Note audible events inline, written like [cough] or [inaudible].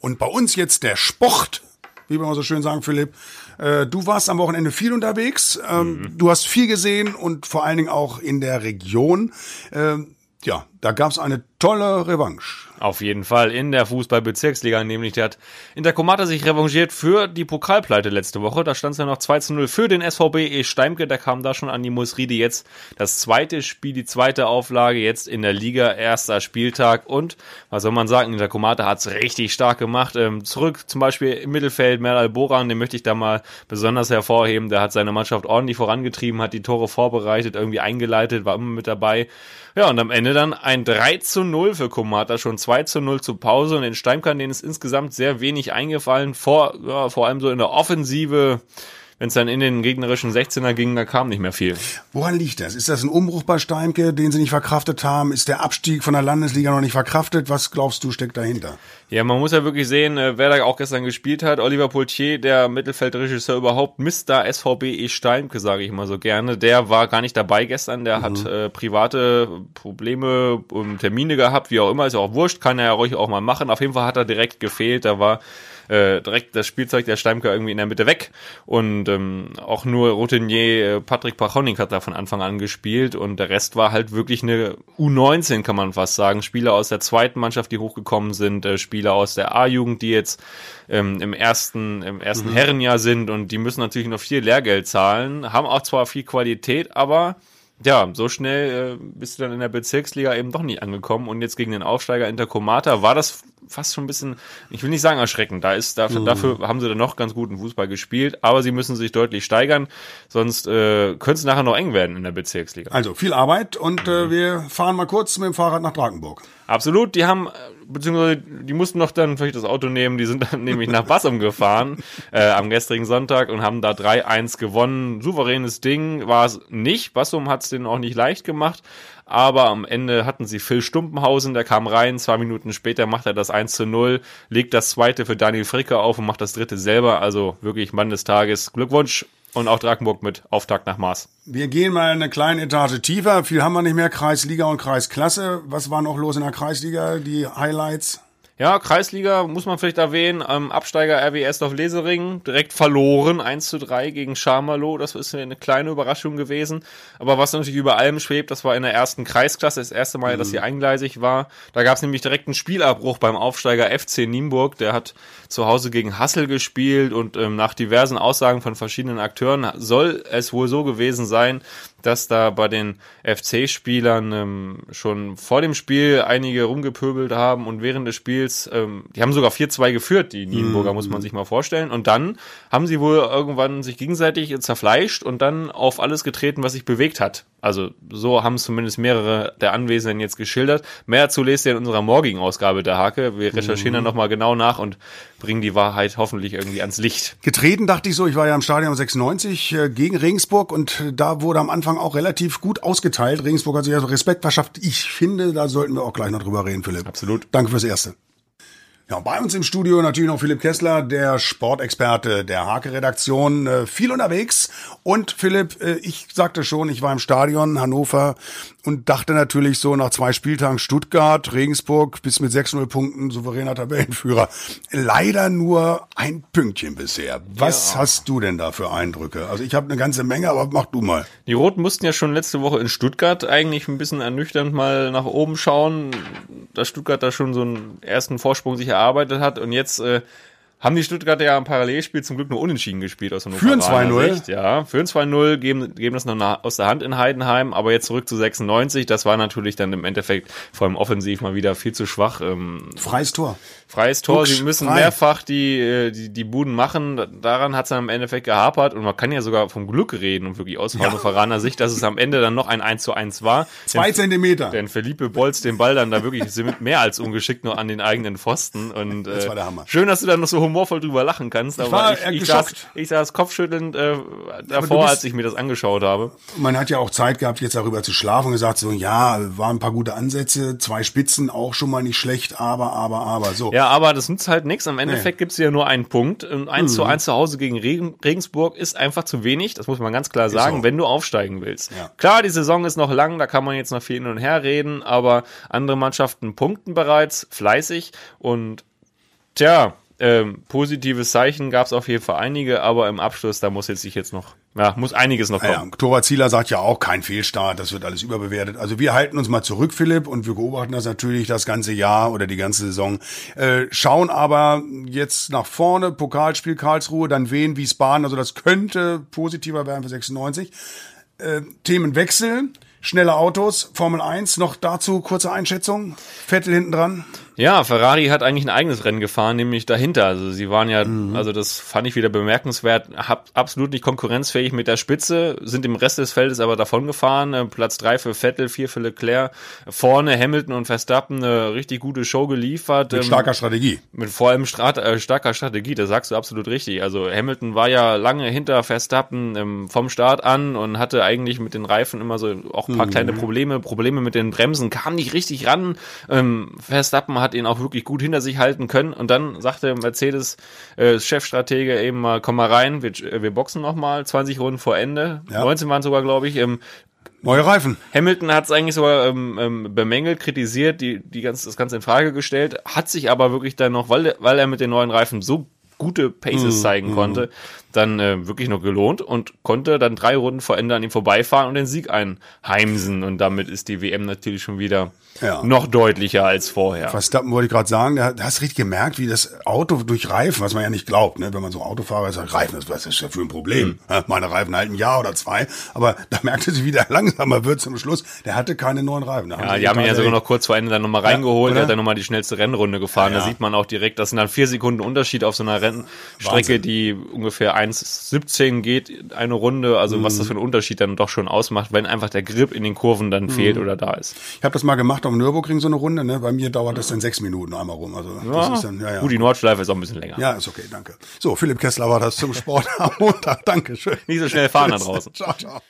Und bei uns jetzt der Sport, wie wir immer so schön sagen, Philipp. Äh, du warst am Wochenende viel unterwegs. Ähm, mhm. Du hast viel gesehen und vor allen Dingen auch in der Region. Ähm, ja, da gab's eine tolle Revanche. Auf jeden Fall in der Fußball-Bezirksliga, nämlich der hat Intercomata sich revanchiert für die Pokalpleite letzte Woche. Da stand es ja noch 2 zu 0 für den SVB E Steimke. Der kam da schon an die Musride. Jetzt das zweite Spiel, die zweite Auflage, jetzt in der Liga, erster Spieltag. Und was soll man sagen, Intercomata hat's richtig stark gemacht. Ähm, zurück zum Beispiel im Mittelfeld, Meral Boran, den möchte ich da mal besonders hervorheben. Der hat seine Mannschaft ordentlich vorangetrieben, hat die Tore vorbereitet, irgendwie eingeleitet, war immer mit dabei. Ja, und am Ende dann ein 3 zu 0 für Komata, schon 2 zu 0 zu Pause und den Steimkern, denen ist insgesamt sehr wenig eingefallen, vor, ja, vor allem so in der Offensive wenn es dann in den gegnerischen 16er ging, da kam nicht mehr viel. Woran liegt das? Ist das ein Umbruch bei Steimke, den sie nicht verkraftet haben? Ist der Abstieg von der Landesliga noch nicht verkraftet? Was glaubst du, steckt dahinter? Ja, man muss ja wirklich sehen, äh, wer da auch gestern gespielt hat. Oliver Poultier, der Mittelfeldregisseur überhaupt, Mr. SVB E Steimke, sage ich immer so gerne. Der war gar nicht dabei gestern. Der mhm. hat äh, private Probleme, um Termine gehabt, wie auch immer. Ist ja auch wurscht, kann er ja ruhig auch mal machen. Auf jeden Fall hat er direkt gefehlt. Da war äh, direkt das Spielzeug der Steimke irgendwie in der Mitte weg und ähm, auch nur Routinier äh, Patrick Pachonik hat da von Anfang an gespielt und der Rest war halt wirklich eine U19, kann man fast sagen. Spieler aus der zweiten Mannschaft, die hochgekommen sind, äh, Spieler aus der A-Jugend, die jetzt ähm, im ersten, im ersten mhm. Herrenjahr sind und die müssen natürlich noch viel Lehrgeld zahlen, haben auch zwar viel Qualität, aber ja, so schnell äh, bist du dann in der Bezirksliga eben doch nicht angekommen und jetzt gegen den Aufsteiger Intercomata war das fast schon ein bisschen, ich will nicht sagen erschreckend, da ist dafür, mhm. dafür haben sie dann noch ganz guten Fußball gespielt, aber sie müssen sich deutlich steigern, sonst äh, könnte es nachher noch eng werden in der Bezirksliga. Also viel Arbeit und äh, wir fahren mal kurz mit dem Fahrrad nach Drakenburg. Absolut, die haben, beziehungsweise die mussten noch dann vielleicht das Auto nehmen, die sind dann [laughs] nämlich nach Bassum gefahren [laughs] äh, am gestrigen Sonntag und haben da 3-1 gewonnen. Souveränes Ding war es nicht. Bassum hat es denen auch nicht leicht gemacht, aber am Ende hatten sie Phil Stumpenhausen, der kam rein, zwei Minuten später macht er das 1 zu 0, legt das zweite für Daniel Fricke auf und macht das dritte selber, also wirklich Mann des Tages. Glückwunsch und auch Drakenburg mit Auftakt nach Maß. Wir gehen mal eine kleine Etage tiefer, viel haben wir nicht mehr, Kreisliga und Kreisklasse. Was war noch los in der Kreisliga, die Highlights? Ja, Kreisliga muss man vielleicht erwähnen. Ähm, Absteiger RWS auf Lesering direkt verloren, 1 zu 3 gegen Scharmerloh. Das ist eine kleine Überraschung gewesen. Aber was natürlich über allem schwebt, das war in der ersten Kreisklasse das erste Mal, mhm. dass sie eingleisig war. Da gab es nämlich direkt einen Spielabbruch beim Aufsteiger FC Nienburg. Der hat zu Hause gegen Hassel gespielt und ähm, nach diversen Aussagen von verschiedenen Akteuren soll es wohl so gewesen sein, dass da bei den FC-Spielern ähm, schon vor dem Spiel einige rumgepöbelt haben und während des Spiels, ähm, die haben sogar 4-2 geführt, die Nienburger, mm. muss man sich mal vorstellen. Und dann haben sie wohl irgendwann sich gegenseitig zerfleischt und dann auf alles getreten, was sich bewegt hat. Also so haben es zumindest mehrere der Anwesenden jetzt geschildert. Mehr dazu lest ihr in unserer morgigen Ausgabe der Hake. Wir recherchieren mhm. dann nochmal genau nach und bringen die Wahrheit hoffentlich irgendwie ans Licht. Getreten dachte ich so, ich war ja im Stadion 96 äh, gegen Regensburg und da wurde am Anfang auch relativ gut ausgeteilt. Regensburg hat sich also Respekt verschafft. Ich finde, da sollten wir auch gleich noch drüber reden, Philipp. Absolut. Danke fürs Erste. Ja, bei uns im Studio natürlich noch Philipp Kessler, der Sportexperte der Hake-Redaktion, äh, viel unterwegs. Und Philipp, äh, ich sagte schon, ich war im Stadion Hannover und dachte natürlich so nach zwei Spieltagen Stuttgart, Regensburg bis mit 6-0 Punkten souveräner Tabellenführer. Leider nur ein Pünktchen bisher. Was ja. hast du denn da für Eindrücke? Also ich habe eine ganze Menge, aber mach du mal. Die Roten mussten ja schon letzte Woche in Stuttgart eigentlich ein bisschen ernüchternd mal nach oben schauen, dass Stuttgart da schon so einen ersten Vorsprung sich erarbeitet hat und jetzt äh, haben die Stuttgarter ja im Parallelspiel zum Glück nur unentschieden gespielt aus Hannover. Führen 2-0. Ja, führen 2-0, geben, geben das noch aus der Hand in Heidenheim, aber jetzt zurück zu 96. Das war natürlich dann im Endeffekt vor allem offensiv mal wieder viel zu schwach. Ähm, freies Tor. Freies Tor. Buchs, Sie müssen frei. mehrfach die, äh, die, die Buden machen. Daran hat es dann im Endeffekt gehapert und man kann ja sogar vom Glück reden und wirklich aus Hannoveraner ja. Sicht, dass es am Ende dann noch ein 1 zu 1 war. Zwei denn, Zentimeter. Denn Felipe bolzt den Ball dann da wirklich mehr als ungeschickt nur an den eigenen Pfosten und äh, das war der Hammer. schön, dass du da noch so humorvoll drüber lachen kannst, ich aber ich, ich, saß, ich saß kopfschüttelnd äh, davor, als ich mir das angeschaut habe. Man hat ja auch Zeit gehabt, jetzt darüber zu schlafen und gesagt, so ja, waren ein paar gute Ansätze, zwei Spitzen auch schon mal nicht schlecht, aber, aber, aber, so. Ja, aber das nützt halt nichts. Am Endeffekt nee. gibt's ja nur einen Punkt. Und 1 mhm. zu 1 zu Hause gegen Regen, Regensburg ist einfach zu wenig, das muss man ganz klar sagen, so. wenn du aufsteigen willst. Ja. Klar, die Saison ist noch lang, da kann man jetzt noch viel hin und her reden, aber andere Mannschaften punkten bereits fleißig und Tja, ähm, positives Zeichen gab es auf jeden Fall einige, aber im Abschluss, da muss jetzt sich jetzt noch, ja, muss einiges noch kommen. Ja, Torwart Zieler sagt ja auch, kein Fehlstart, das wird alles überbewertet. Also wir halten uns mal zurück, Philipp, und wir beobachten das natürlich das ganze Jahr oder die ganze Saison. Äh, schauen aber jetzt nach vorne, Pokalspiel Karlsruhe, dann Wien, Wiesbaden, also das könnte positiver werden für 96. Äh, Themenwechsel, schnelle Autos, Formel 1, noch dazu kurze Einschätzung. Vettel hinten dran. Ja, Ferrari hat eigentlich ein eigenes Rennen gefahren, nämlich dahinter. Also sie waren ja, mhm. also das fand ich wieder bemerkenswert, hab absolut nicht konkurrenzfähig mit der Spitze, sind im Rest des Feldes aber davon gefahren. Äh, Platz drei für Vettel, vier für Leclerc. Vorne Hamilton und Verstappen eine richtig gute Show geliefert. Mit ähm, starker Strategie. Mit vor allem Strat äh, starker Strategie, das sagst du absolut richtig. Also Hamilton war ja lange hinter Verstappen ähm, vom Start an und hatte eigentlich mit den Reifen immer so auch ein paar mhm. kleine Probleme, Probleme mit den Bremsen, kam nicht richtig ran. Ähm, Verstappen hat ihn auch wirklich gut hinter sich halten können. Und dann sagte Mercedes äh, Chefstratege eben mal, komm mal rein, wir, äh, wir boxen noch mal 20 Runden vor Ende. Ja. 19 waren sogar, glaube ich. Ähm, Neue Reifen. Hamilton hat es eigentlich sogar ähm, ähm, bemängelt, kritisiert, die, die ganz, das Ganze in Frage gestellt, hat sich aber wirklich dann noch, weil, weil er mit den neuen Reifen so gute Paces mm, zeigen mm. konnte, dann äh, wirklich noch gelohnt und konnte dann drei Runden vor Ende an ihm vorbeifahren und den Sieg einheimsen. Und damit ist die WM natürlich schon wieder ja. noch deutlicher als vorher. Verstappen wollte ich gerade sagen, da hast du richtig gemerkt, wie das Auto durch Reifen, was man ja nicht glaubt, ne? wenn man so Autofahrer ist, sagt, Reifen, was ist ja für ein Problem? Mhm. Meine Reifen halten ein Jahr oder zwei, aber da merkte sie, wie der [laughs] langsamer wird zum Schluss. Der hatte keine neuen Reifen. ja, die haben ihn ja sogar noch kurz vor Ende dann nochmal reingeholt, ja, der hat dann nochmal die schnellste Rennrunde gefahren. Ja. Da sieht man auch direkt, das sind dann vier Sekunden Unterschied auf so einer Rennstrecke, die ungefähr 1,17 geht, eine Runde, also mhm. was das für einen Unterschied dann doch schon ausmacht, wenn einfach der Grip in den Kurven dann mhm. fehlt oder da ist. Ich habe das mal gemacht am Nürburgring so eine Runde, ne? Bei mir dauert das dann sechs Minuten einmal rum. Also ja. das ist dann, ja, ja. Gut, die Nordschleife ist auch ein bisschen länger. Ja, ist okay, danke. So, Philipp Kessler war das zum Sport am Montag. Dankeschön. Nicht so schnell fahren da draußen. ciao, ciao.